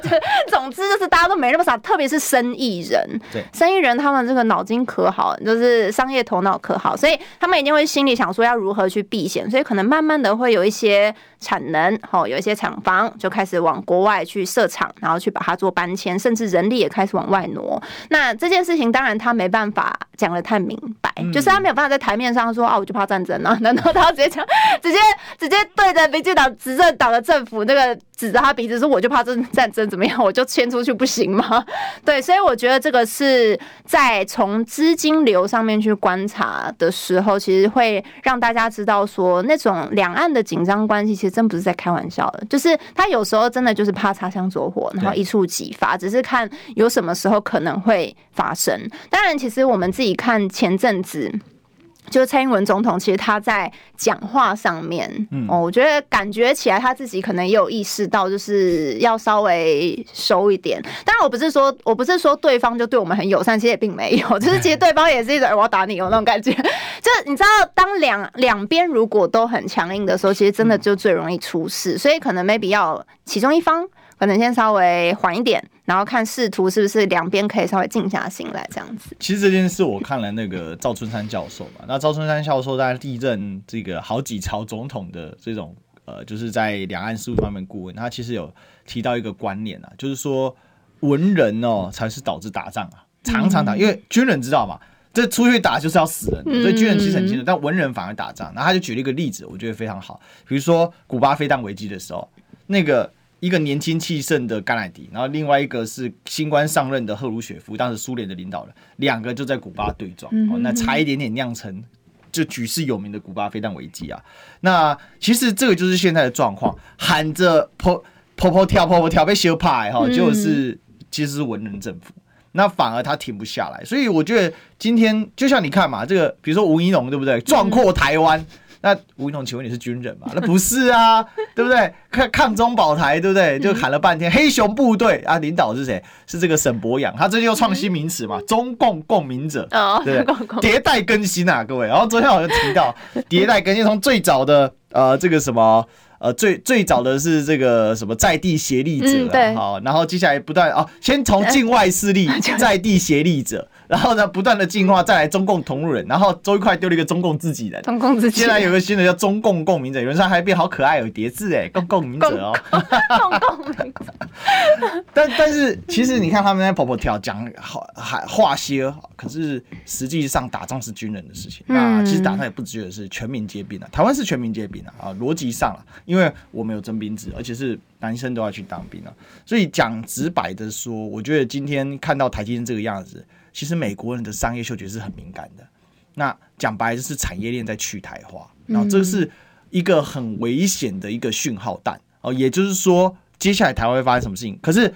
总之就是大家都没那么傻，特别是生意人，对，生意人他们这个脑筋可好，就是商业头脑可好，所以他们一定会心里想说要如何去避险，所以可能慢慢的会有一些产能，好，有一些厂房就开始往。国外去设厂，然后去把它做搬迁，甚至人力也开始往外挪。那这件事情当然他没办法讲的太明白，嗯、就是他没有办法在台面上说啊，我就怕战争呢、啊？难道他要直接讲，直接直接对着民进党执政党的政府那个指着他鼻子说，我就怕这战争怎么样？我就迁出去不行吗？对，所以我觉得这个是在从资金流上面去观察的时候，其实会让大家知道说，那种两岸的紧张关系其实真不是在开玩笑的，就是他有时候真的。就是怕擦枪走火，然后一触即发，只是看有什么时候可能会发生。当然，其实我们自己看前阵子，就是蔡英文总统，其实他在讲话上面，嗯，哦，我觉得感觉起来他自己可能也有意识到，就是要稍微收一点。当然，我不是说我不是说对方就对我们很友善，其实也并没有，就是其实对方也是一种我要打你有那种感觉。就是你知道，当两两边如果都很强硬的时候，其实真的就最容易出事。所以可能 maybe 要其中一方可能先稍微缓一点。然后看试图是不是两边可以稍微静下心来这样子。其实这件事我看了那个赵春山教授嘛，那赵春山教授在历任这个好几朝总统的这种呃，就是在两岸事务方面顾问，他其实有提到一个观念啊，就是说文人哦才是导致打仗啊，常常打，因为军人知道嘛，这出去打就是要死人，所以军人其实很清楚，但文人反而打仗。然后他就举了一个例子，我觉得非常好，比如说古巴飞弹危机的时候，那个。一个年轻气盛的甘乃迪，然后另外一个是新官上任的赫鲁雪夫，当时苏联的领导人，两个就在古巴对撞，哦，那差一点点酿成就举世有名的古巴飞弹危机啊。那其实这个就是现在的状况，喊着跑跑跑跳跑跑跳被修派哈，就是其实是文人政府，那反而他停不下来。所以我觉得今天就像你看嘛，这个比如说吴怡农对不对，壮阔台湾。那吴怡农，请问你是军人吗？那不是啊，对不对？抗抗中保台，对不对？就喊了半天黑熊部队啊，领导是谁？是这个沈博洋，他最近又创新名词嘛，中共共鸣者，对不对？迭代更新啊，各位。然后昨天好像提到 迭代更新，从最早的呃这个什么呃最最早的是这个什么在地协力者，对，好，然后接下来不断哦，先从境外势力在地协力者。然后呢，不断的进化，再来中共同路人，然后周一块丢了一个中共自己人，中共自己人。现在有个新的叫中共共鸣者，有人说还变好可爱，有叠字哎，共共鸣者哦，共共鸣者。但但是其实你看他们在跑跑跳讲好还话些，可是实际上打仗是军人的事情。那其实打仗也不只有是全民皆兵啊，台湾是全民皆兵啊，啊逻辑上啊，因为我们有征兵制，而且是男生都要去当兵啊，所以讲直白的说，我觉得今天看到台积电这个样子。其实美国人的商业嗅觉是很敏感的，那讲白就是产业链在去台化，然后这是一个很危险的一个讯号弹哦，也就是说接下来台湾会发生什么事情。可是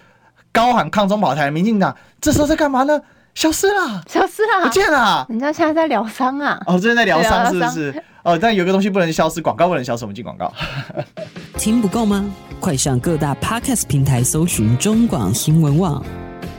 高喊抗中保台的民进党，这时候在干嘛呢？消失了，消失了，不见了。人家现在在疗伤啊！哦，最近在疗伤是不是？哦，但有个东西不能消失，广告不能消失，我们进广告。听不够吗？快上各大 Podcast 平台搜寻中广新闻网，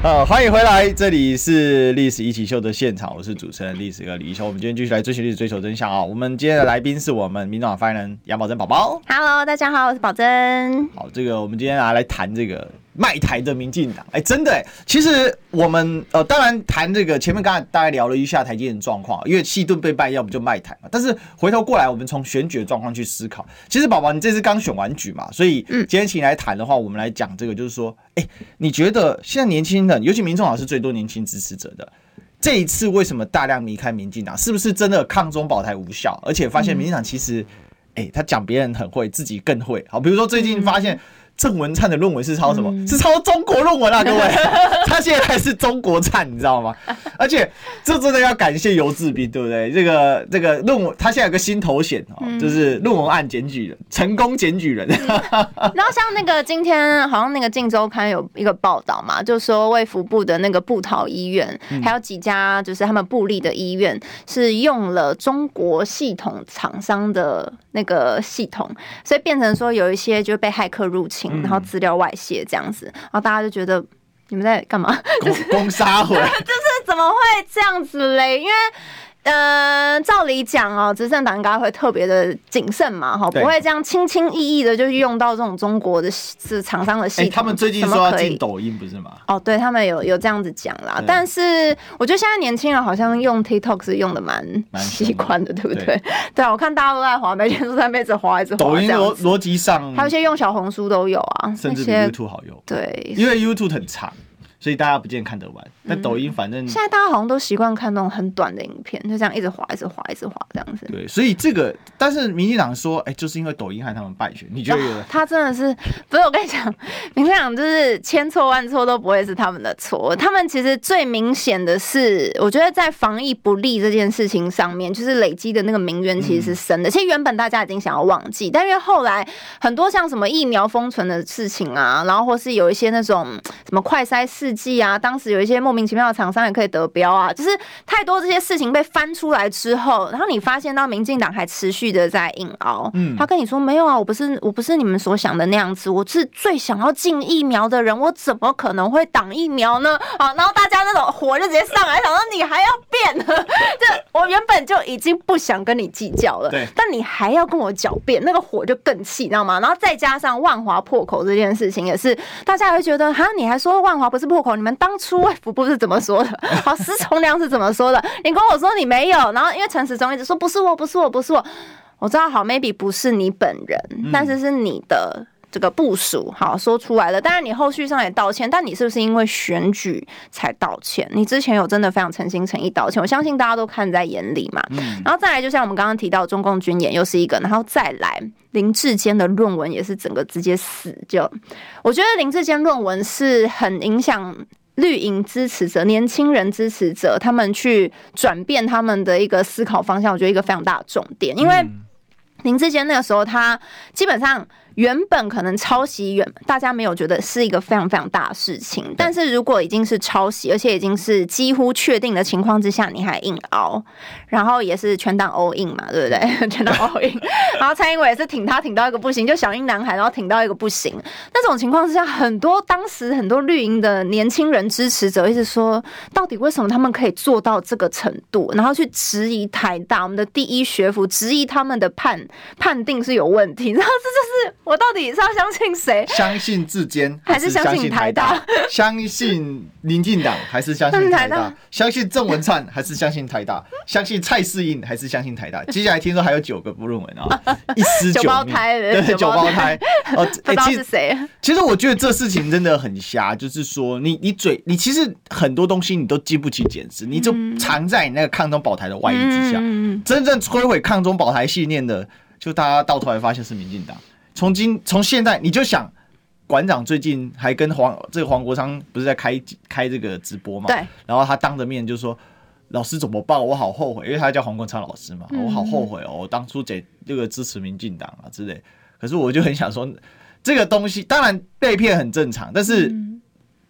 呃，欢迎回来，这里是《历史一起秀》的现场，我是主持人历史哥李一修。我们今天继续来追寻历史，追求真相啊！我们今天的来宾是我们民众党发言人杨宝珍宝宝。Hello，大家好，我是宝珍。好，这个我们今天啊来谈这个。卖台的民进党，哎，真的哎，其实我们呃，当然谈这个前面刚才大概聊了一下台积电的状况，因为西顿被卖，要不就卖台嘛。但是回头过来，我们从选举的状况去思考。其实宝宝，你这次刚选完举嘛，所以今天请你来谈的话，我们来讲这个，就是说，哎，你觉得现在年轻人，尤其民众党是最多年轻支持者的，这一次为什么大量离开民进党？是不是真的抗中保台无效？而且发现民进党其实，哎，他讲别人很会，自己更会。好，比如说最近发现。郑文灿的论文是抄什么？嗯、是抄中国论文啊，各位！他现在还是中国灿，你知道吗？而且这真的要感谢游志斌，对不对？这个这个论文，他现在有个新头衔哦，嗯、就是论文案检举人，成功检举人。嗯、然后像那个今天好像那个《镜周刊》有一个报道嘛，就说卫福部的那个布桃医院，嗯、还有几家就是他们布立的医院，是用了中国系统厂商的那个系统，所以变成说有一些就被骇客入侵。然后资料外泄这样子，然后大家就觉得你们在干嘛？攻杀回来，就是怎么会这样子嘞？因为。呃，照理讲哦，执政党应该会特别的谨慎嘛，哈，不会这样轻轻易易的就用到这种中国的是厂商的系统。欸，他们最近说要进抖音，不是吗？哦，对他们有有这样子讲啦。但是我觉得现在年轻人好像用 TikTok 是用的蛮习惯的，对不对？对，对啊，我看大家都在滑，每天都在一直滑，一直滑。抖音逻逻辑上，还有一些用小红书都有啊，甚至比 YouTube 好用。对，因为 YouTube 很长。所以大家不见看得完，但抖音反正现在大家好像都习惯看那种很短的影片，就这样一直滑，一直滑，一直滑这样子。对，所以这个，但是民进党说，哎，就是因为抖音害他们败选，你觉得？他真的是不是？我跟你讲，民进党就是千错万错都不会是他们的错。他们其实最明显的是，我觉得在防疫不力这件事情上面，就是累积的那个民怨其实是深的。其实原本大家已经想要忘记，但因为后来很多像什么疫苗封存的事情啊，然后或是有一些那种什么快筛试剂啊，当时。有一些莫名其妙的厂商也可以得标啊，就是太多这些事情被翻出来之后，然后你发现到民进党还持续的在硬熬，嗯，他跟你说没有啊，我不是我不是你们所想的那样子，我是最想要进疫苗的人，我怎么可能会挡疫苗呢？啊，然后大家那种火就直接上来，想说你还要辩？这我原本就已经不想跟你计较了，对，但你还要跟我狡辩，那个火就更气，你知道吗？然后再加上万华破口这件事情，也是大家会觉得，哈，你还说万华不是破口，你们当初。卫福部是怎么说的？好，施崇良是怎么说的？你跟我说你没有，然后因为陈时中一直说不是我，不是我，不是我。我知道，好，maybe 不是你本人，但是是你的这个部署，好说出来了。当然，你后续上也道歉，但你是不是因为选举才道歉？你之前有真的非常诚心诚意道歉？我相信大家都看在眼里嘛。然后再来，就像我们刚刚提到中共军演又是一个，然后再来林志坚的论文也是整个直接死。就我觉得林志坚论文是很影响。绿营支持者、年轻人支持者，他们去转变他们的一个思考方向，我觉得一个非常大的重点，因为林志坚那个时候，他基本上。原本可能抄袭，原大家没有觉得是一个非常非常大的事情，但是如果已经是抄袭，而且已经是几乎确定的情况之下，你还硬熬，然后也是全党 all in 嘛，对不对？全党 all in，然后蔡英文也是挺他挺到一个不行，就小英男孩，然后挺到一个不行。那种情况之下，很多当时很多绿营的年轻人支持者一直说，到底为什么他们可以做到这个程度？然后去质疑台大我们的第一学府，质疑他们的判判定是有问题。然后这就是。我到底是要相信谁？相信志坚还是相信台大？相信民进党还是相信台大？相信郑文灿还是相信台大？相信蔡适应还是相信台大？接下来听说还有九个不论文啊，一尸九命，对，九胞胎哦，不知道是谁？其实我觉得这事情真的很瞎，就是说你你嘴你其实很多东西你都经不起检视，你就藏在你那个抗中保台的外衣之下，真正摧毁抗中保台信念的。就大家到头来发现是民进党。从今从现在你就想，馆长最近还跟黄这个黄国昌不是在开开这个直播嘛？对。然后他当着面就说：“老师怎么办？我好后悔，因为他叫黄国昌老师嘛，我好后悔哦，我当初这这个支持民进党啊之类。可是我就很想说，这个东西当然被骗很正常，但是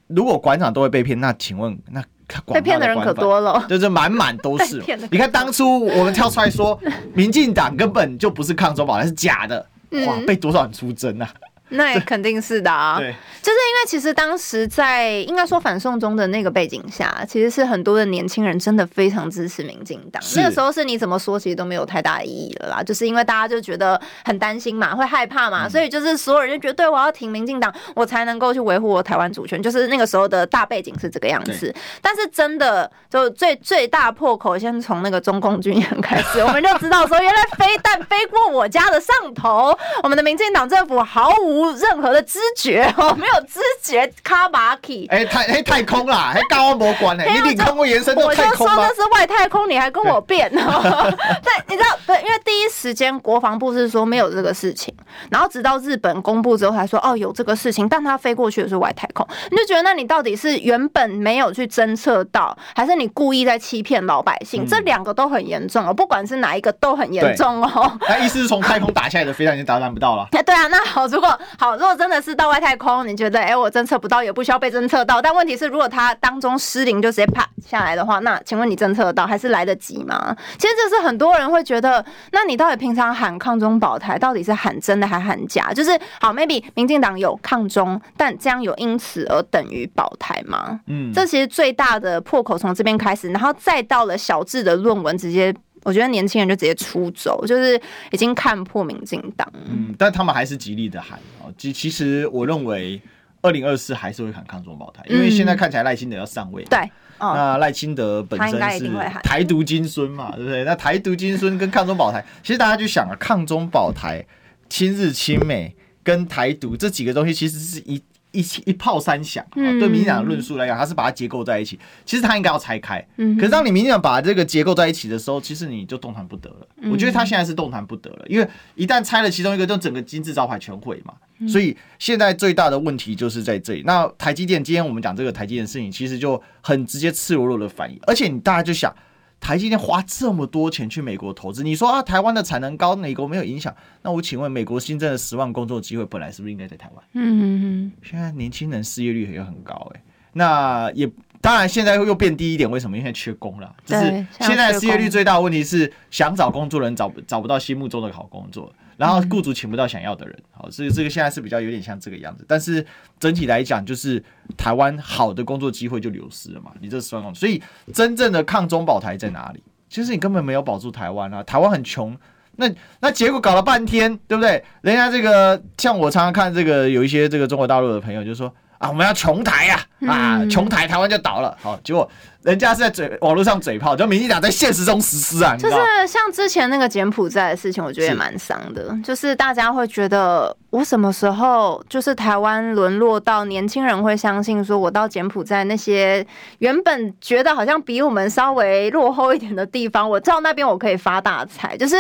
如果馆长都会被骗，那请问那？”被骗的人可多了，就是满满都是。你看当初我们跳出来说，民进党根本就不是抗中保台，是假的，哇，被多少人出征啊？那也肯定是的啊，对，就是因为其实当时在应该说反送中的那个背景下，其实是很多的年轻人真的非常支持民进党。那个时候是你怎么说，其实都没有太大的意义了啦，就是因为大家就觉得很担心嘛，会害怕嘛，所以就是所有人就觉得，对，我要挺民进党，我才能够去维护我台湾主权。就是那个时候的大背景是这个样子。但是真的就最最大破口，先从那个中共军演开始，我们就知道说，原来飞弹飞过我家的上头，我们的民进党政府毫无。无任何的知觉哦，没有知觉，卡巴奇。哎，太哎太空啦，还高安博关呢，你领空会延伸到太空吗？我就说那是外太空，你还跟我辩哦？对，你知道对，因为第一时间国防部是说没有这个事情，然后直到日本公布之后才说哦有这个事情，但他飞过去的是外太空，你就觉得那你到底是原本没有去侦测到，还是你故意在欺骗老百姓？嗯、这两个都很严重哦，不管是哪一个都很严重哦。那意思是从太空打下来的飞弹已经打拦不到了？哎，对啊，那好，如果好，如果真的是到外太空，你觉得，哎、欸，我侦测不到，也不需要被侦测到。但问题是，如果它当中失灵就直接啪下来的话，那请问你侦测得到，还是来得及吗？其实这是很多人会觉得，那你到底平常喊抗中保台，到底是喊真的还喊假？就是好，maybe 民进党有抗中，但这样有因此而等于保台吗？嗯，这其实最大的破口从这边开始，然后再到了小智的论文直接。我觉得年轻人就直接出走，就是已经看破民进党。嗯，但他们还是极力的喊哦。其其实我认为，二零二四还是会喊抗中保台，因为现在看起来赖清德要上位。对，那赖清德本身是台独金孙嘛，对不对？那台独金孙跟抗中保台，其实大家就想啊，抗中保台、亲日亲美跟台独这几个东西，其实是一。一起一炮三响，对民进党的论述来讲，他是把它结构在一起。其实他应该要拆开。可是当你民进党把这个结构在一起的时候，其实你就动弹不得了。我觉得他现在是动弹不得了，因为一旦拆了其中一个，就整个金字招牌全毁嘛。所以现在最大的问题就是在这里。那台积电，今天我们讲这个台积电的事情，其实就很直接、赤裸裸的反应。而且你大家就想。台积电花这么多钱去美国投资，你说啊，台湾的产能高，美国没有影响？那我请问，美国新增的十万工作机会，本来是不是应该在台湾？嗯嗯嗯。现在年轻人失业率也很高，欸，哎，那也当然现在又变低一点，为什么？因为缺工了。就是现在失业率最大的问题是，想找工作人找不找不到心目中的好工作。然后雇主请不到想要的人，好，所以这个现在是比较有点像这个样子。但是整体来讲，就是台湾好的工作机会就流失了嘛。你这十万工，所以真正的抗中保台在哪里？其实你根本没有保住台湾啊！台湾很穷，那那结果搞了半天，对不对？人家这个像我常常看这个有一些这个中国大陆的朋友就说啊，我们要穷台呀，啊，啊穷台台湾就倒了。好，结果。人家是在嘴网络上嘴炮，就民进党在现实中实施啊！就是像之前那个柬埔寨的事情，我觉得也蛮伤的。就是大家会觉得，我什么时候就是台湾沦落到年轻人会相信说，我到柬埔寨那些原本觉得好像比我们稍微落后一点的地方，我到那边我可以发大财。就是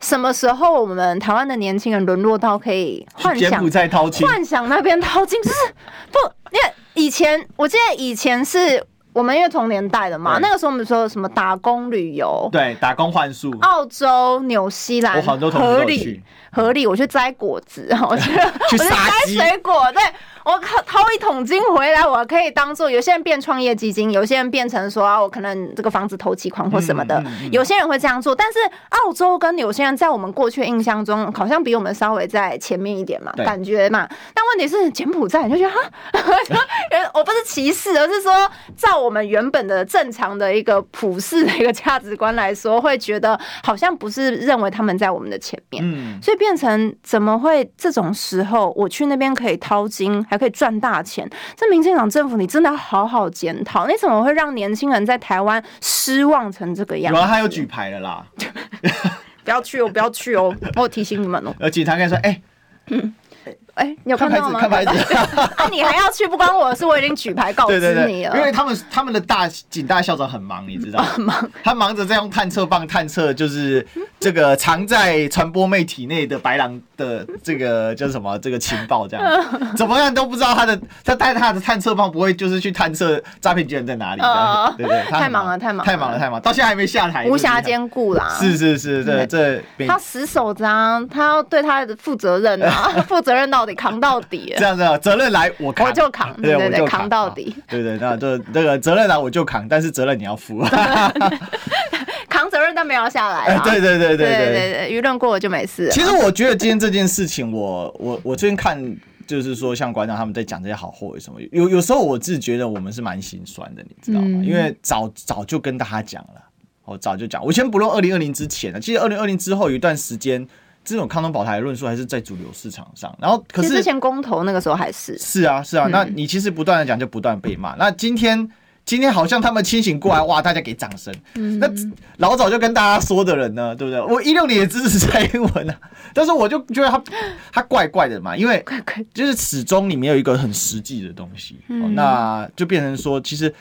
什么时候我们台湾的年轻人沦落到可以幻想柬埔寨掏金，幻想那边掏金，就是不，因为以前我记得以前是。我们因为同年代的嘛，那个时候我们说什么打工旅游，对，打工换宿，澳洲、纽西兰，我很多同学都去，合理，我去摘果子，我去，我去摘水果，对，我靠，掏一桶金回来，我可以当做有些人变创业基金，有些人变成说啊，我可能这个房子投期款或什么的，有些人会这样做。但是澳洲跟有些人在我们过去的印象中，好像比我们稍微在前面一点嘛，感觉嘛。但问题是柬埔寨，你就觉得哈，我不是歧视，而是说，照我们原本的正常的一个普世的一个价值观来说，会觉得好像不是认为他们在我们的前面，嗯、所以变成怎么会这种时候我去那边可以掏金，还可以赚大钱？这民进党政府，你真的要好好检讨，你怎么会让年轻人在台湾失望成这个样子？有啊，他有举牌了啦，不要去哦，不要去哦，我提醒你们哦。呃，警察跟你说，哎、欸，嗯。哎、欸，你有看到吗？看牌子，看牌子。那你还要去？不关我的事，我已经举牌告知你了。对对对，因为他们他们的大警大校长很忙，你知道吗？忙，他忙着在用探测棒探测，就是这个藏在传播妹体内的白狼的这个叫什么？这个情报这样，怎么样都不知道他的他带他的探测棒不会就是去探测诈骗集团在哪里？呃、对，对对，太忙了，太忙，太忙了，太忙，到现在还没下台，无暇兼顾啦。是是是，这这他死守着啊，他要对他的负责任啊，负责任到底。扛到底，这样子，责任来我扛，我就扛，对对对，扛到底，对对，那就这个责任来我就扛，但是责任你要负，扛责任但没有下来，对对对对对对，舆论过了就没事。其实我觉得今天这件事情，我我我最近看，就是说像馆长他们在讲这些好货为什么，有有时候我自己觉得我们是蛮心酸的，你知道吗？因为早早就跟大家讲了，我早就讲，我先不论二零二零之前呢，其实二零二零之后有一段时间。这种康东宝台的论述还是在主流市场上，然后可是之前公投那个时候还是是啊是啊，那你其实不断的讲就不断被骂，那今天今天好像他们清醒过来，哇，大家给掌声。那老早就跟大家说的人呢，对不对？我一六年也支持蔡英文啊，但是我就觉得他他怪怪的嘛，因为就是始终里面有一个很实际的东西，那就变成说，其实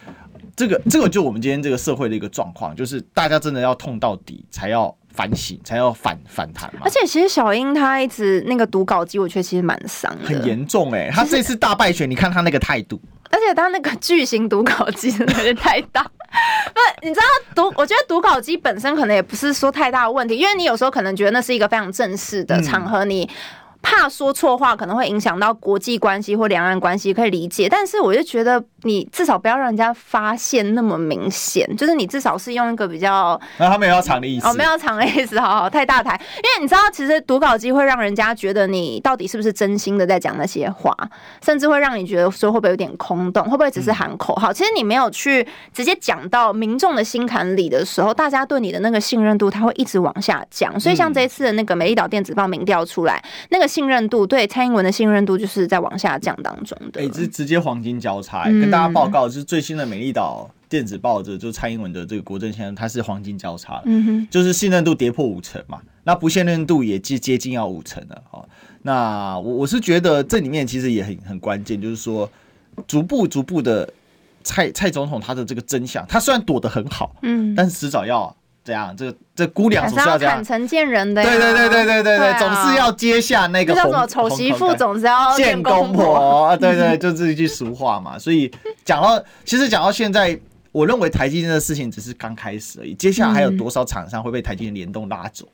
这个这个就我们今天这个社会的一个状况，就是大家真的要痛到底才要。反省才要反反弹嘛，而且其实小英她一直那个读稿机，我觉得其实蛮伤的，很严重哎、欸。他这次大败选，你看她那个态度，而且她那个巨型读稿机真的是太大。不，你知道读，我觉得读稿机本身可能也不是说太大的问题，因为你有时候可能觉得那是一个非常正式的场合，你。嗯怕说错话可能会影响到国际关系或两岸关系，可以理解。但是我就觉得你至少不要让人家发现那么明显，就是你至少是用一个比较……那他没有要藏的意思哦，没有藏的意思，好好太大台。因为你知道，其实读稿机会让人家觉得你到底是不是真心的在讲那些话，甚至会让你觉得说会不会有点空洞，会不会只是喊口号？其实你没有去直接讲到民众的心坎里的时候，大家对你的那个信任度，它会一直往下降。所以像这一次的那个美丽岛电子报民调出来，那个。信任度，对蔡英文的信任度就是在往下降当中的。哎、欸，这是直接黄金交叉、欸。嗯、跟大家报告，就是最新的美丽岛电子报的，就是蔡英文的这个国政先生，他是黄金交叉，嗯哼，就是信任度跌破五成嘛，那不信任度也接接近要五成了。哦，那我我是觉得这里面其实也很很关键，就是说逐步逐步的蔡蔡总统他的这个真相，他虽然躲得很好，嗯，但是迟早要。这样，这这姑娘总是要这样坦诚见人的，对对对对对对对，总是要接下那个。叫什么？丑媳妇总是要见公婆，对对，就是一句俗话嘛。所以讲到，其实讲到现在，我认为台积电的事情只是刚开始而已，接下来还有多少厂商会被台积电联动拉走？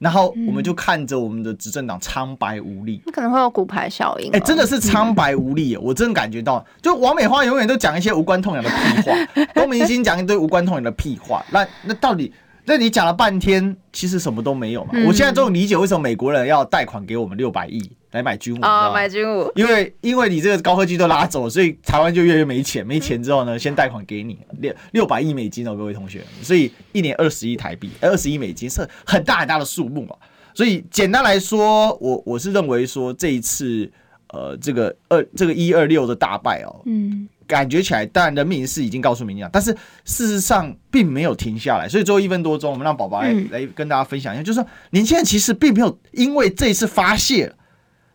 然后我们就看着我们的执政党苍白无力，可能会有骨牌效应。哎，真的是苍白无力，我真的感觉到，就王美花永远都讲一些无关痛痒的屁话，龚明鑫讲一堆无关痛痒的屁话。那那到底，那你讲了半天，其实什么都没有嘛？我现在终于理解为什么美国人要贷款给我们六百亿。来买军武啊！买军武，因为因为你这个高科技都拉走，所以台湾就越来越没钱。没钱之后呢，先贷款给你六六百亿美金哦，各位同学。所以一年二十亿台币，二十亿美金是很大很大的数目啊。所以简单来说，我我是认为说这一次呃这个二这个一二六的大败哦，嗯，感觉起来当然人民是已经告诉民进党，但是事实上并没有停下来。所以最后一分多钟，我们让宝宝来、嗯、来跟大家分享一下，就是说年轻人其实并没有因为这一次发泄。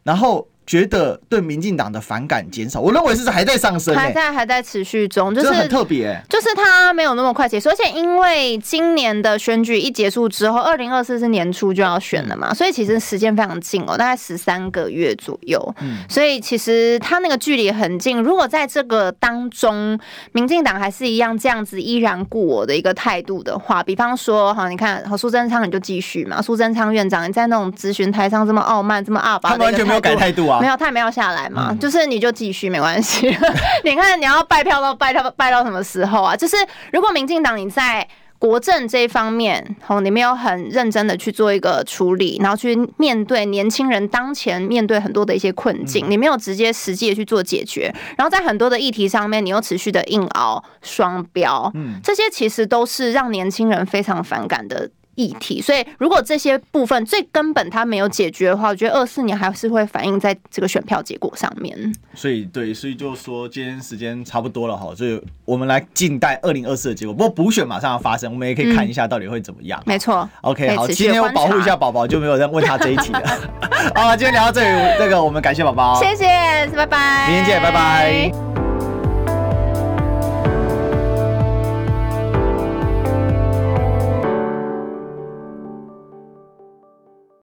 然后。觉得对民进党的反感减少，我认为是还在上升，欸，还在还在持续中，就是很特别，欸，就是他没有那么快结束，而且因为今年的选举一结束之后，二零二四是年初就要选了嘛，所以其实时间非常近哦，大概十三个月左右，嗯，所以其实他那个距离很近。如果在这个当中，民进党还是一样这样子依然故我的一个态度的话，比方说，哈，你看，和苏贞昌你就继续嘛，苏贞昌院长你在那种咨询台上这么傲慢，这么二八，他们完全没有改态度啊。啊。没有，他也没有下来嘛，嗯、就是你就继续没关系。你看你要拜票都拜到拜到什么时候啊？就是如果民进党你在。国政这一方面，哦，你没有很认真的去做一个处理，然后去面对年轻人当前面对很多的一些困境，你没有直接实际的去做解决，然后在很多的议题上面，你又持续的硬熬双标，嗯，这些其实都是让年轻人非常反感的。议题，所以如果这些部分最根本它没有解决的话，我觉得二四年还是会反映在这个选票结果上面。所以对，所以就说今天时间差不多了哈，所以我们来静待二零二四的结果。不过补选马上要发生，我们也可以看一下到底会怎么样。没错，OK，好，今天我保护一下宝宝，就没有人问他这一题了。好，今天聊到这里，这个我们感谢宝宝，谢谢，拜拜，明天见，拜拜。